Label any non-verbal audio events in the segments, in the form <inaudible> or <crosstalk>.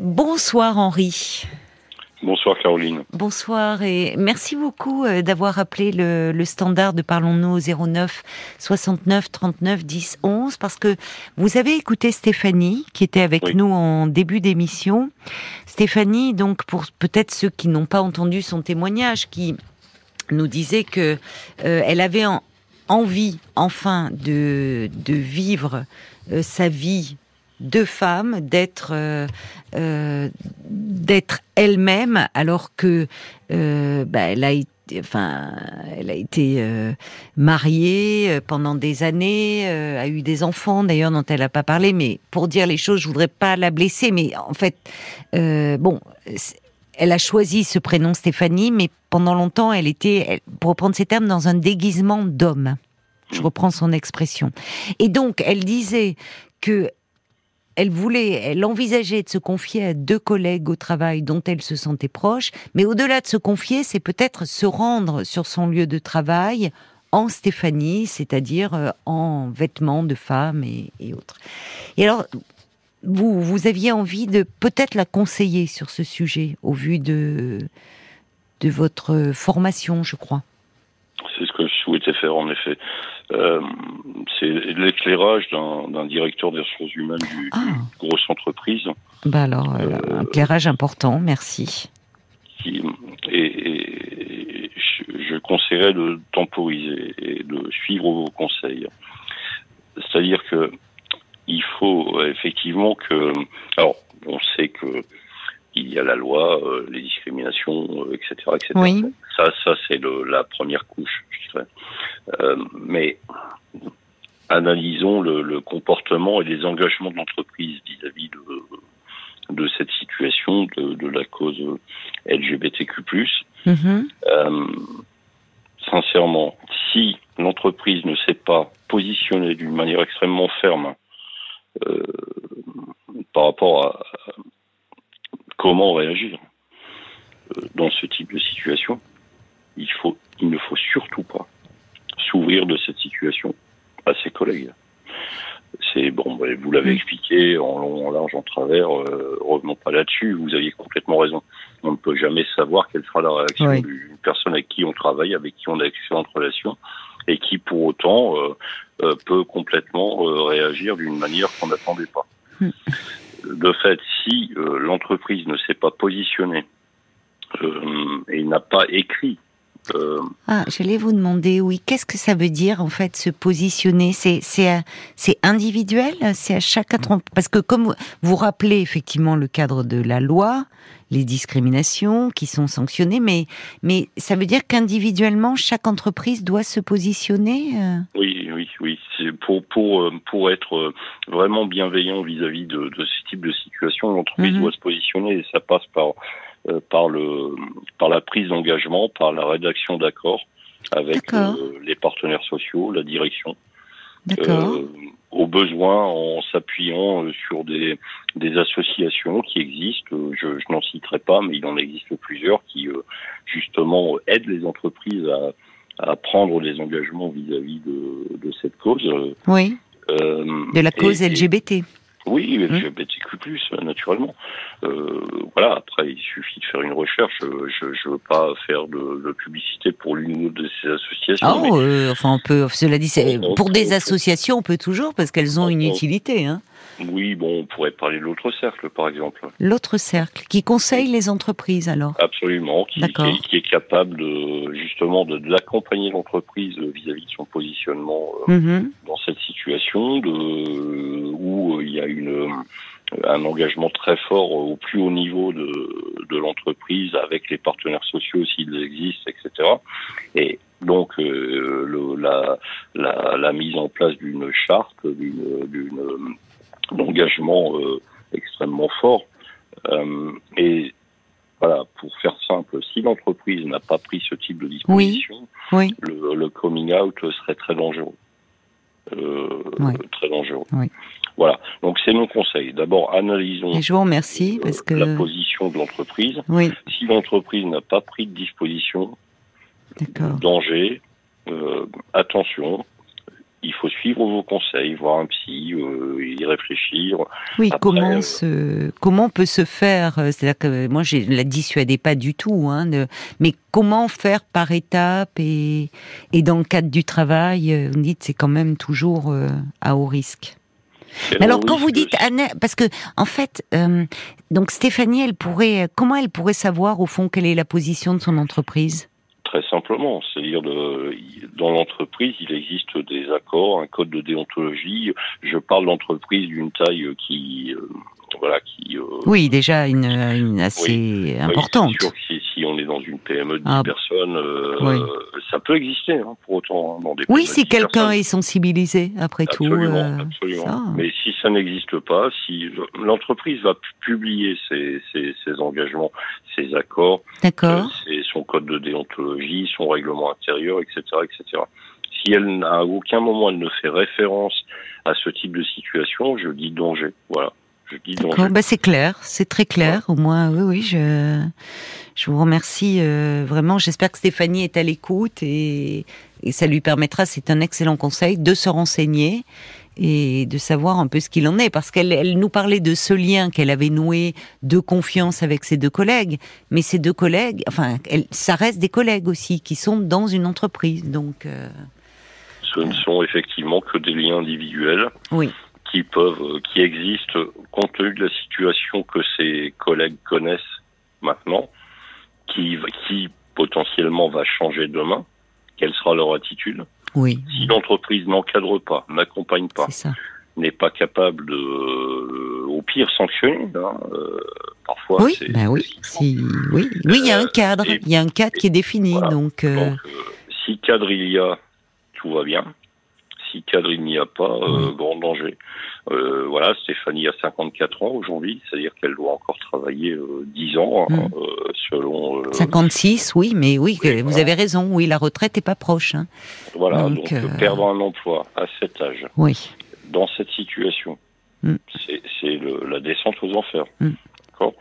Bonsoir Henri. Bonsoir Caroline. Bonsoir et merci beaucoup euh, d'avoir appelé le, standard de Parlons-nous au 09 69 39 10 11 parce que vous avez écouté Stéphanie qui était avec nous en début d'émission. Stéphanie, donc pour peut-être ceux qui n'ont pas entendu son témoignage, qui nous disait que euh, elle avait envie enfin de, de vivre euh, sa vie de femme, d'être d'être elle-même, alors que euh, bah, elle a été, enfin, elle a été euh, mariée euh, pendant des années, a eu des enfants d'ailleurs dont elle n'a pas parlé. Mais pour dire les choses, je voudrais pas la blesser, mais en fait, bon. Elle a choisi ce prénom Stéphanie, mais pendant longtemps, elle était, pour reprendre ces termes, dans un déguisement d'homme. Je reprends son expression. Et donc, elle disait que elle voulait, elle envisageait de se confier à deux collègues au travail dont elle se sentait proche, mais au-delà de se confier, c'est peut-être se rendre sur son lieu de travail en Stéphanie, c'est-à-dire euh, en vêtements de femme et, autres. Et alors, vous, vous aviez envie de peut-être la conseiller sur ce sujet au vu de, de votre formation, je crois? C'est ce que je souhaitais faire en effet. Euh, c'est l'éclairage d'un directeur des ressources humaines d'une ah. grosse entreprise. Bah alors, euh, euh, éclairage important, merci. et, je, conseillerais de temporiser et de suivre vos conseils. C'est-à-dire que il faut effectivement que, alors, on sait que il y a la loi, les discriminations, etc., etc. Oui. Ça, ça c'est la première couche, je dirais. Euh, mais analysons le, comportement et les engagements de l'entreprise vis-à-vis de, de cette situation, de, la cause LGBTQ+. Euh, sincèrement, si l'entreprise ne s'est pas positionnée d'une manière extrêmement ferme euh, par rapport à, comment réagir dans ce type de situation, il, faut, il ne faut surtout pas s'ouvrir de cette situation à ses collègues. C'est bon, bah, vous l'avez expliqué en long, en large, en travers. Euh, revenons pas là-dessus. Vous aviez complètement raison. On ne peut jamais savoir quelle sera la réaction d'une personne avec qui on travaille, avec qui on a d'excellentes relations, et qui pour autant euh, euh, peut complètement réagir d'une manière qu'on n'attendait pas. Hmm. De fait, si l'entreprise ne s'est pas positionnée et n'a pas écrit euh, ah, j'allais vous demander, oui, qu'est-ce que ça veut dire en fait se positionner? C'est c'est c'est individuel, c'est à chaque parce que comme vous, vous rappelez effectivement le cadre de la loi, les discriminations qui sont sanctionnées, mais mais ça veut dire qu'individuellement chaque entreprise doit se positionner. Euh? Oui, oui, oui. Pour pour euh, pour être vraiment bienveillant vis-à-vis de, de, ce type de situation, l'entreprise mhm. doit se positionner et ça passe par euh, par le par la prise d'engagement, par la rédaction d'accords avec euh, les partenaires sociaux, la direction. Euh, au besoin en s'appuyant sur des, des associations qui existent. Je, je n'en citerai pas, mais il en existe plusieurs qui justement aident les entreprises à, à prendre des engagements vis-à-vis de, de, cette cause. Oui. de la cause LGBT. Oui, mmh. naturellement. Euh, voilà, après, il suffit de faire une recherche. Euh, je ne veux pas faire de, publicité pour l'une ou l'autre de ces associations. Oh, euh, enfin, on peut, cela dit, pour des associations, on peut toujours, parce qu'elles ont une utilité. Hein. Oui, bon, on pourrait parler de l'autre cercle, par exemple. L'autre cercle, qui conseille les entreprises, alors Absolument, qui, qui, est, capable de, justement de, l'accompagner l'entreprise vis-à-vis de son positionnement mmh dans cette situation, de, où il y a une un engagement très fort au plus haut niveau de, de l'entreprise avec les partenaires sociaux s'ils existent, etc. Et donc euh, le, la, la, la, mise en place d'une charte, d'une d'engagement euh, extrêmement fort. Euh, et voilà, pour faire simple, si l'entreprise n'a pas pris ce type de disposition, oui. Le, le, coming out serait très dangereux. Euh, Très dangereux. Voilà. Donc c'est mon conseil. D'abord, analysons. Et je vous remercie euh, parce que la position de l'entreprise. Si l'entreprise n'a pas pris de disposition, danger, euh, attention, il faut suivre vos conseils, voir un psy, euh, y réfléchir. Oui, comment se, comment peut se faire C'est-à-dire que moi, je la dissuadais pas du tout, hein, mais comment faire par étapes et, et dans le cadre du travail, vous dites c'est quand même toujours à haut risque. Mais alors, quand vous dites parce que en fait, donc Stéphanie, elle pourrait, comment elle pourrait savoir au fond quelle est la position de son entreprise? Très simplement, c'est-à-dire dans l'entreprise, il existe des accords, un code de déontologie. Je parle d'entreprise d'une taille qui, euh, voilà, qui. Euh, oui, déjà une, assez importante. si, si, on est dans une PME de 10 ah. personnes, euh, ça peut exister hein, pour autant hein, dans des. Oui, si quelqu'un est sensibilisé, après tout. Absolument. Mais si ça n'existe pas, si l'entreprise va publier ses, ses, ses, engagements, ses accords, son code de déontologie, son règlement intérieur, etc., etc. Si elle, à aucun moment, elle ne fait référence à ce type de situation, je dis danger. Voilà. Bah c'est clair, c'est très clair. Au moins, oui, oui, je, je vous remercie euh, vraiment. J'espère que Stéphanie est à l'écoute et, et, ça lui permettra, c'est un excellent conseil, de se renseigner et de savoir un peu ce qu'il en est. Parce qu'elle elle nous parlait de ce lien qu'elle avait noué de confiance avec ses deux collègues. Mais ces deux collègues, enfin, elle, ça reste des collègues aussi qui sont dans une entreprise. Donc. Euh, ce ne sont effectivement que des liens individuels. Oui qui peuvent, euh, qui existent compte tenu de la situation que ses collègues connaissent maintenant, qui, qui potentiellement va changer demain. Quelle sera leur attitude? Oui. Si l'entreprise n'encadre pas, n'accompagne pas, n'est pas capable de, euh, au pire, sanctionner. Hein, euh, parfois, oui, ben oui, si, oui, oui, il y a un cadre, il y a un cadre qui est défini, donc. donc si cadre il y a, tout va bien si cadre il n'y a pas, euh, grand danger. Euh, voilà, Stéphanie a 54 ans aujourd'hui, c'est-à-dire qu'elle doit encore travailler 10 euh, ans, hein, mm. selon... 56, oui, mais oui, vous avez raison, oui, la retraite n'est pas proche. Hein. Voilà, donc, perdre un emploi à cet âge, oui. dans cette situation, mm. c'est la descente aux enfers. Mm. D'accord?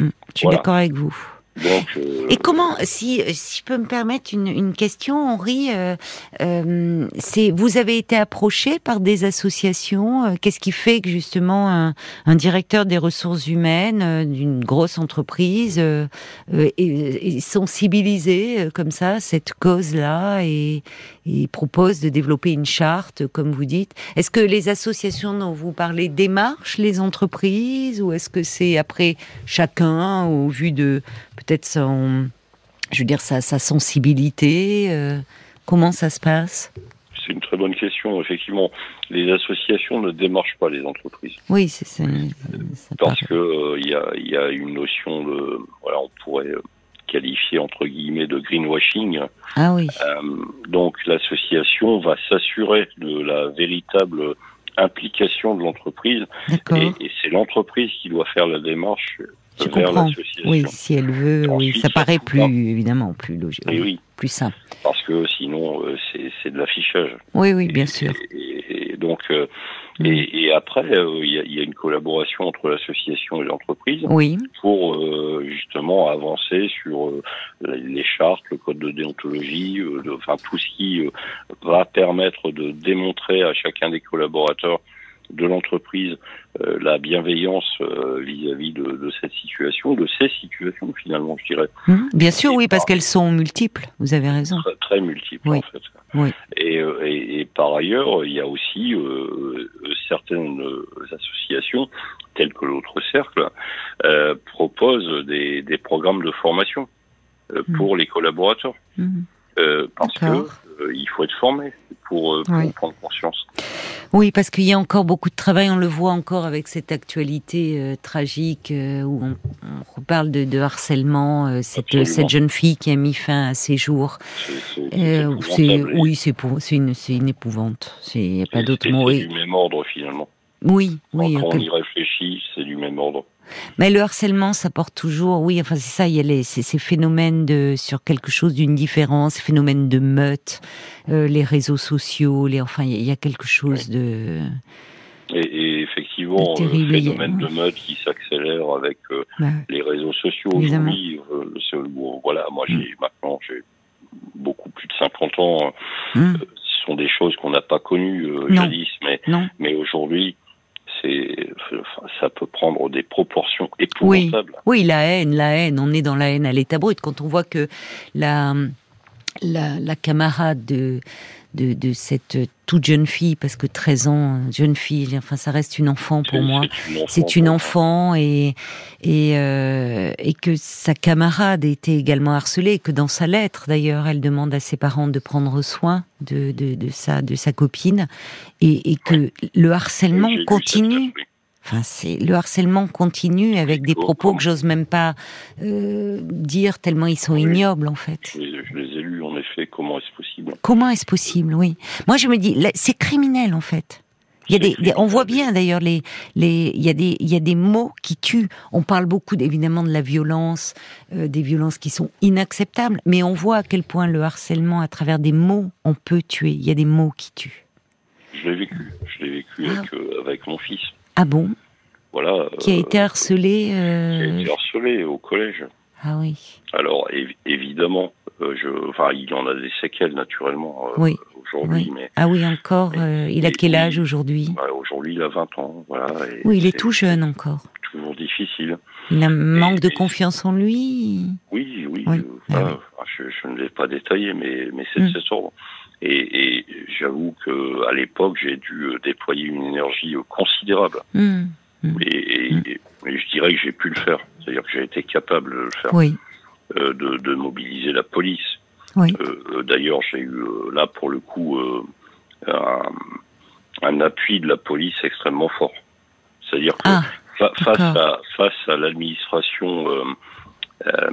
Je suis d'accord avec vous. Euh, Et comment, si, si je peux me permettre une, une question, Henri, euh, euh, c'est vous avez été approché par des associations. Euh, qu'est-ce qui fait que justement un, un directeur des ressources humaines d'une grosse entreprise est, sensibilisé comme ça à cette cause-là et, et, propose de développer une charte, comme vous dites Est-ce que les associations dont vous parlez démarchent les entreprises ou est-ce que c'est après chacun au vu de peut-être son, je veux dire, sa, sensibilité euh, Comment ça se passe? C'est une très bonne question. Effectivement, les associations ne démarchent pas les entreprises. Oui, c'est ça. Parce que euh, il y, a, une notion de, voilà, on pourrait euh, qualifier entre guillemets de greenwashing. Ah oui. donc l'association va s'assurer de la véritable implication de l'entreprise. Et, et c'est l'entreprise qui doit faire la démarche je comprends. Oui, si elle veut, oui, ça paraît plus évidemment plus logique, oui, plus simple. Parce que sinon, euh, c'est de l'affichage. Oui, oui, bien sûr. Et, donc, euh, mm. et, après, euh, il y, a une collaboration entre l'association et l'entreprise oui. pour justement avancer sur les chartes, le code de déontologie, enfin tout ce qui va permettre de démontrer à chacun des collaborateurs de l'entreprise euh, la bienveillance euh, vis-à-vis de, de, cette situation, de ces situations finalement, je dirais. Mmh, bien sûr, oui, parce qu'elles sont multiples. Vous avez raison. Très, multiples en fait. Oui. Et, euh, et, et, par ailleurs, il y a aussi euh, certaines associations, telles que l'autre cercle, euh, proposent des, des, programmes de formation mmh. pour les collaborateurs. Mmh. parce que il faut être formé pour, pour prendre conscience. Oui, parce qu'il y a encore beaucoup de travail. On le voit encore avec cette actualité euh, tragique euh, où on, on reparle de, de harcèlement. Euh, cette, cette, jeune fille qui a mis fin à ses jours. C'est oui, c'est une, une épouvante. Il n'y a pas d'autre mot. C'est du même ordre finalement. Oui, oui. Quand on y réfléchit, c'est du même ordre. Mais le harcèlement, ça porte toujours, oui, enfin c'est ça, il y a les, ces, ces, phénomènes de sur quelque chose d'une différence, ces phénomènes de meute, euh, les réseaux sociaux, les, enfin il y, a quelque chose de. Et, et effectivement, le phénomène de meute qui s'accélère avec euh, les réseaux sociaux aujourd'hui. Euh, voilà, moi j'ai mm. maintenant j'ai beaucoup plus de 50 ans. Mm. Ce sont des choses qu'on n'a pas connues jadis, mais, mais aujourd'hui, c'est, ça peut prendre des proportions épouvantables. Oui, oui, la haine, la haine, on est dans la haine à l'état brut. Quand on voit que la, la, la camarade de, de, de, cette toute jeune fille, parce que 13 ans, jeune fille, enfin ça reste une enfant pour moi. C'est une enfant et et, euh, et que sa camarade était également harcelée, que dans sa lettre d'ailleurs, elle demande à ses parents de prendre soin de de, de sa de sa copine et, et que le harcèlement continue. Enfin, c'est le harcèlement continue avec des propos que j'ose même pas euh, dire tellement ils sont ignobles en fait. Je les, ai lus Comment est-ce possible Comment est-ce possible Oui. Moi, je me dis, c'est criminel en fait. Il y a des, on voit bien d'ailleurs les, les, il y a des, il y a des mots qui tuent. On parle beaucoup évidemment de la violence, euh, des violences qui sont inacceptables, mais on voit à quel point le harcèlement, à travers des mots, on peut tuer. Il y a des mots qui tuent. Je l'ai vécu. Je l'ai vécu ah. avec, euh, avec mon fils. Ah bon? Voilà. Qui a été harcelé euh... Qui a été harcelé au collège. Ah oui. Alors évidemment, euh, je, enfin, il en a des séquelles naturellement euh, oui. aujourd'hui. Mais ah oui, encore. Euh, il a quel âge aujourd'hui? bah, Aujourd'hui, il a 20 ans. Voilà. oui, il est, tout jeune encore. Toujours difficile. Il a un manque de confiance en lui? Oui, oui. Ah je, je, ne l'ai pas détaillé, mais mais c'est mm. ce ordre. Et, et j'avoue que à l'époque, j'ai dû déployer une énergie considérable. Mm. Et, et, dirais que j'ai pu le faire. C'est-à-dire que j'ai été capable de le faire. Oui. Euh, de, de, mobiliser la police. Oui. Euh, D'ailleurs, j'ai eu là pour le coup un, un, appui de la police extrêmement fort. C'est-à-dire que ah, face à face à l'administration euh,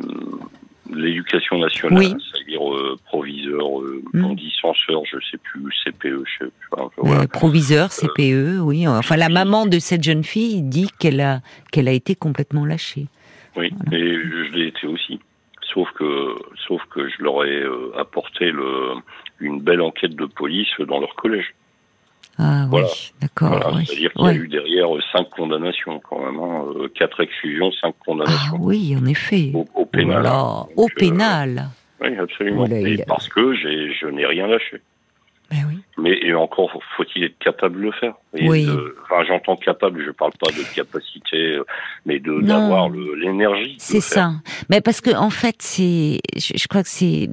l'éducation nationale, c'est-à-dire euh, proviseur, euh, mm. dit censeur, je sais plus, CPE, je sais plus. proviseur, CPE, oui. Enfin, la maman de cette jeune fille dit qu'elle a qu'elle a été complètement lâchée. Oui, et je l'ai été aussi. Sauf que, sauf que je leur ai euh, apporté le, une belle enquête de police dans leur collège. Ah oui, d'accord. C'est-à-dire qu'il y a eu derrière cinq condamnations quand même, hein, euh, quatre exclusions, cinq condamnations. Ah oui, en effet. Au, pénal. Hein. au euh, pénal. oui, absolument. Et parce que je n'ai rien lâché. Ben oui. Mais encore faut-il être capable de le faire? oui. enfin, j'entends capable, je parle pas de capacité, mais de d'avoir l'énergie. C'est ça. Mais parce que en fait, c'est, je, crois que c'est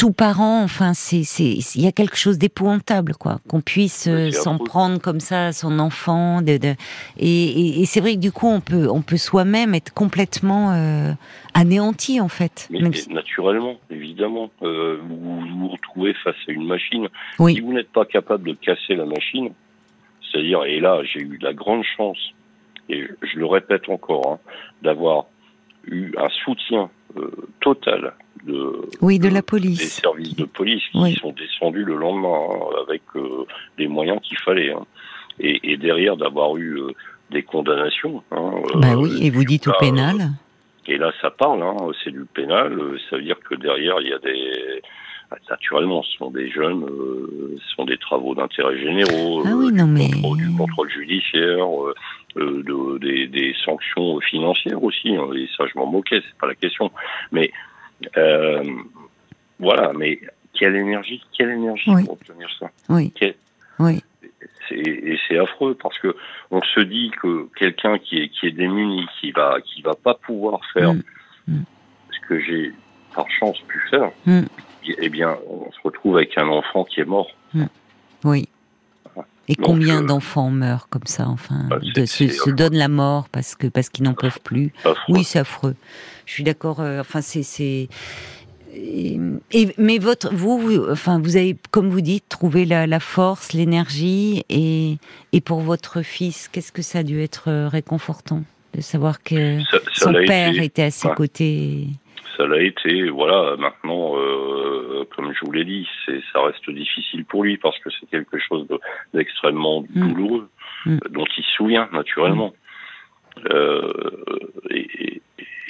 tout parent, enfin, c'est, c'est, il y a quelque chose d'épouvantable, quoi, qu'on puisse euh, s'en prendre comme ça à son enfant, de, de et, et, c'est vrai que du coup, on peut, on peut soi-même être complètement euh, anéanti, en fait. Mais, naturellement, évidemment, euh, vous vous retrouvez face à une machine. Oui. Si vous n'êtes pas capable de casser la machine, c'est-à-dire, et là, j'ai eu la grande chance, et je, le répète encore, hein, d'avoir eu un soutien euh, total de, oui, de, la police. des services de police qui sont descendus le lendemain hein, avec euh, les moyens qu'il fallait. Hein. Et, et, derrière d'avoir eu euh, des condamnations. Hein, bah oui, et vous dites au pénal. et là, ça parle, hein, c'est du pénal. Ça veut dire que derrière, il y a des naturellement, ce sont des jeunes, ce sont des travaux d'intérêt généraux, ah oui, non, mais... du contrôle judiciaire, euh, de, des, des, sanctions financières aussi. Hein, et ça, je m'en moquais, c'est pas la question. Mais euh, voilà, mais quelle énergie, quelle énergie pour obtenir ça. Oui. oui. Et c'est affreux parce que on se dit que quelqu'un qui est qui est démuni, qui va qui va pas pouvoir faire mm. Mm. ce que j'ai par chance pu faire, mm. eh bien, on se retrouve avec un enfant qui est mort. Oui. Et combien euh, d'enfants meurent comme ça, enfin, bah, de, se, se, donnent la mort parce que parce qu'ils n'en peuvent plus? Oui, c'est affreux. Je suis d'accord. Euh, enfin, c'est. Et, mais votre, vous, enfin, vous avez, comme vous dites, trouvé la, la force, l'énergie, et, et pour votre fils, qu'est-ce que ça a dû être euh, réconfortant de savoir que son père était à ses côtés ça l'a été. Voilà, maintenant, euh, comme je vous l'ai dit, c'est, ça reste difficile pour lui parce que c'est quelque chose d'extrêmement mm. douloureux, mm. dont il se souvient naturellement. Euh, et,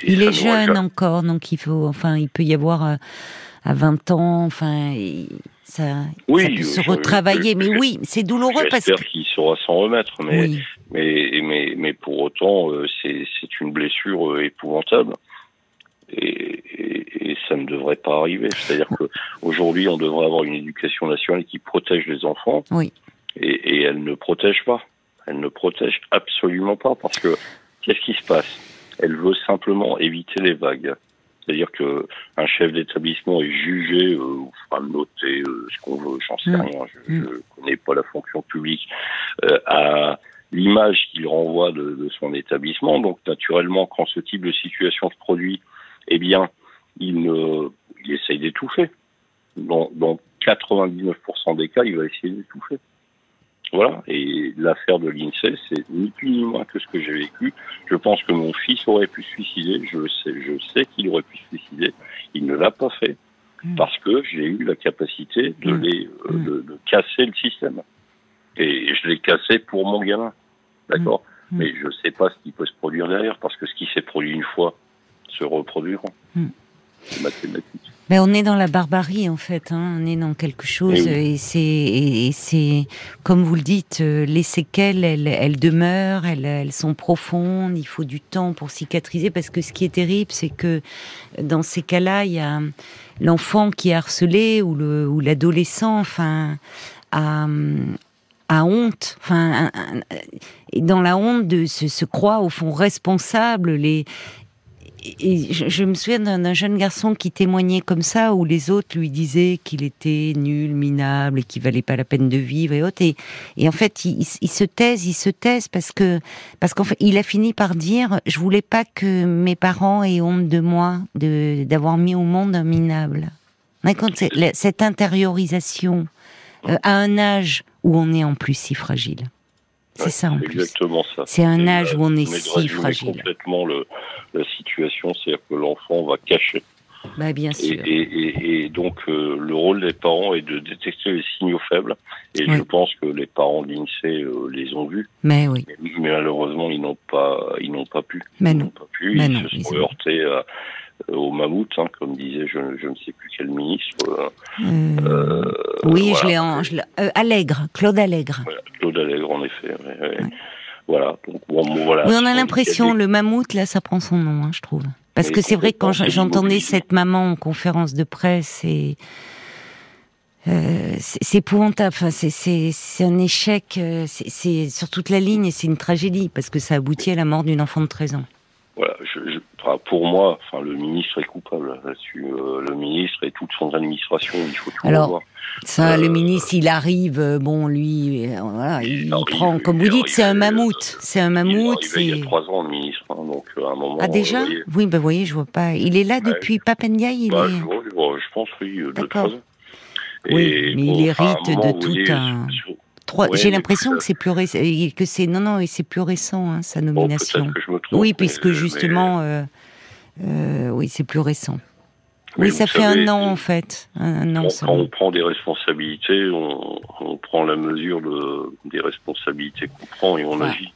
il est jeune encore, donc il faut, enfin, il peut y avoir euh, à 20 ans, enfin, ça, oui, peut se retravailler. mais oui, c'est douloureux parce que. qu'il saura s'en remettre, mais, mais, mais, mais pour autant, c'est, c'est une blessure épouvantable. Et, et ça ne devrait pas arriver. C'est-à-dire qu'aujourd'hui, on devrait avoir une éducation nationale qui protège les enfants. Oui. Et, et elle ne protège pas. Elle ne protège absolument pas parce que qu'est-ce qui se passe? Elle veut simplement éviter les vagues. C'est-à-dire que un chef d'établissement est jugé, euh, ou fera noter euh, ce qu'on veut, j'en sais mm. rien, je ne mm. connais pas la fonction publique, euh, à l'image qu'il renvoie de, de, son établissement. Donc naturellement, quand ce type de situation se produit, eh bien, il, ne, il essaye d'étouffer. Dans, dans 99% des cas, il va essayer d'étouffer. Voilà. Et l'affaire de l'INSEE, c'est ni plus ni moins que ce que j'ai vécu. Je pense que mon fils aurait pu se suicider. Je sais, je sais qu'il aurait pu se suicider. Il ne l'a pas fait hmm. parce que j'ai eu la capacité de hmm. les, euh, hmm. de, de, casser le système. Et je l'ai cassé pour mon gamin. D'accord? Mais je ne sais pas ce qui peut se produire derrière parce que ce qui s'est produit une fois se reproduira. Mais on est dans la barbarie en fait, hein. on est dans quelque chose et, c'est et, c'est comme vous le dites, euh, les séquelles elles, elles demeurent, elles, elles, sont profondes, il faut du temps pour cicatriser parce que ce qui est terrible c'est que dans ces cas-là il y a l'enfant qui est harcelé ou le ou l'adolescent, enfin a, a honte, enfin dans la honte de se, se croit au fond responsable les et je, me souviens d'un jeune garçon qui témoignait comme ça, où les autres lui disaient qu'il était nul, minable, et qu'il valait pas la peine de vivre et autres. Et, en fait, il, se taise, il se taise parce que parce qu'en fait, il a fini par dire, je voulais pas que mes parents aient honte de moi, de d'avoir mis au monde un minable. cette intériorisation euh, à un âge où on est en plus si fragile. C'est ça en plus. Exactement ça. C'est un âge où on est si fragile. complètement le, la situation, c'est-à-dire que l'enfant va cacher. Bah, bien sûr. Et, et, et donc euh, le rôle des parents est de détecter les signaux faibles. Et je pense que les parents de l'INSEE euh, les ont vus. Mais oui. Mais, malheureusement, ils n'ont pas, ils n'ont pas pu. Mais ils n'ont pas pu. ils se sont heurtés à, au mammouth, hein, comme disait je, je, ne sais plus quel ministre. Euh, euh, oui, voilà. je l'ai en. Euh, Allègre, Claude Allègre. Voilà, effet. Ouais, ouais. Voilà. Donc, bon, voilà. Oui, on a l'impression, le mammouth, là, ça prend son nom, hein, je trouve. Parce que c'est vrai que quand j'entendais cette maman en conférence de presse et. Euh, c'est épouvantable. Enfin, c'est un échec. C'est sur toute la ligne et c'est une tragédie parce que ça aboutit à la mort d'une enfant de 13 ans. Voilà, je, je, pour moi, enfin, le ministre est coupable là-dessus. Euh, le ministre et toute son administration, il faut tout Alors. Ça, euh, le ministre, il arrive, euh, bon, lui, euh, voilà, il, il arrive, prend, comme vous dites, c'est un mammouth. C'est un mammouth. Il, il y a trois ans, le ministre, hein, donc à un moment. Ah, déjà voyez, Oui, ben, vous voyez, je vois pas. Il est là ouais, depuis Papendia il bah, est... je, pense, oui, de trois ans. oui, mais bon, il hérite de tout voyez, un. Sur, Ouais, J'ai l'impression que c'est plus récent, que c'est non non et c'est plus récent hein, sa nomination. Bon, que je me trompe, oui, puisque mais, justement, mais... Euh, euh, oui, c'est plus récent. Mais oui, ça fait savez, un an en fait. Un an, quand, quand on prend des responsabilités, on, on prend la mesure de, des responsabilités qu'on prend et on ouais. agit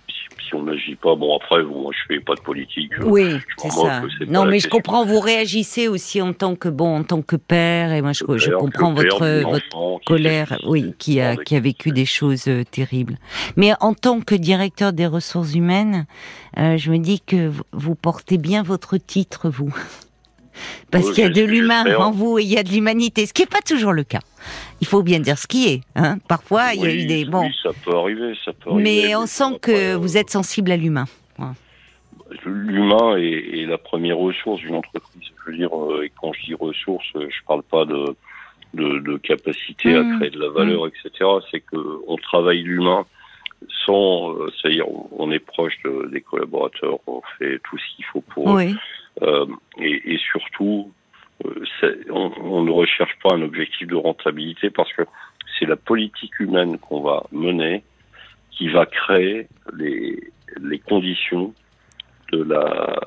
si on n'agit pas, bon après, moi je fais pas de politique. Oui, c'est ça. Non, mais je comprends, vous réagissez aussi en tant que bon, en tant que père, et moi je, je père, comprends votre votre colère, oui, qui a qui a vécu des choses euh, terribles. Mais en tant que directeur des ressources humaines, euh, je me dis que vous portez bien votre titre, vous. Parce qu'il y a de l'humain en vous et il y a de l'humanité, ce qui n'est pas toujours le cas. Il faut bien dire ce qui est. Hein. Parfois, oui, il y a eu des... Bon. Oui, ça peut arriver, ça peut arriver. Mais on sent que vous êtes sensible à l'humain. Ouais. L'humain est, est, la première ressource d'une entreprise. Je veux dire, euh, et quand je dis ressource, je parle pas de, de, de capacité mmh. à créer de la valeur, mmh. etc. C'est qu'on travaille l'humain sans, euh, c'est-à-dire on est proche de, des collaborateurs, on fait tout ce qu'il faut pour oui. Euh, et, et, surtout, euh, on, on, ne recherche pas un objectif de rentabilité parce que c'est la politique humaine qu'on va mener qui va créer les, les conditions de la,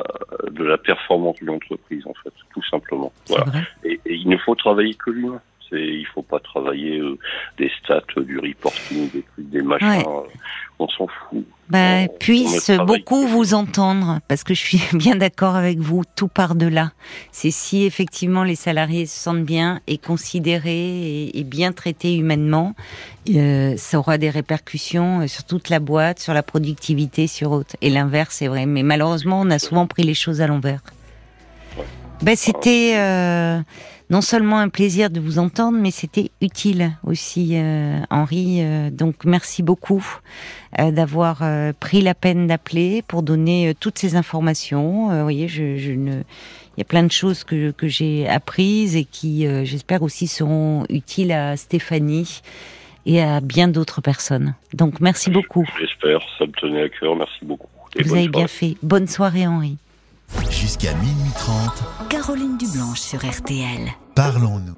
de la performance d'une entreprise, en fait, tout simplement. Voilà. Et, et, il ne faut travailler que l'humain. Il faut pas travailler euh, des stats, du reporting, des trucs, des machins. Ouais. On s'en fout. Bah, on, puisse on beaucoup vous entendre, parce que je suis <laughs> bien d'accord avec vous, tout par delà. C'est si effectivement les salariés se sentent bien et considérés et, et bien traités humainement, euh, ça aura des répercussions euh, sur toute la boîte, sur la productivité, sur autre. Et l'inverse, c'est vrai. Mais malheureusement, on a souvent pris les choses à l'envers. Ben, c'était euh, non seulement un plaisir de vous entendre, mais c'était utile aussi, euh, Henri. Euh, donc merci beaucoup d'avoir pris la peine d'appeler pour donner toutes ces informations. vous voyez, je, je, ne, il y a plein de choses que, que j'ai apprises et qui, j'espère aussi, seront utiles à Stéphanie et à bien d'autres personnes. Donc merci beaucoup. J'espère, ça me tenait à cœur. Merci beaucoup. vous avez bien fait. Bonne soirée, Henri. Jusqu'à minuit 30. Caroline Dublanche sur RTL. Parlons-nous.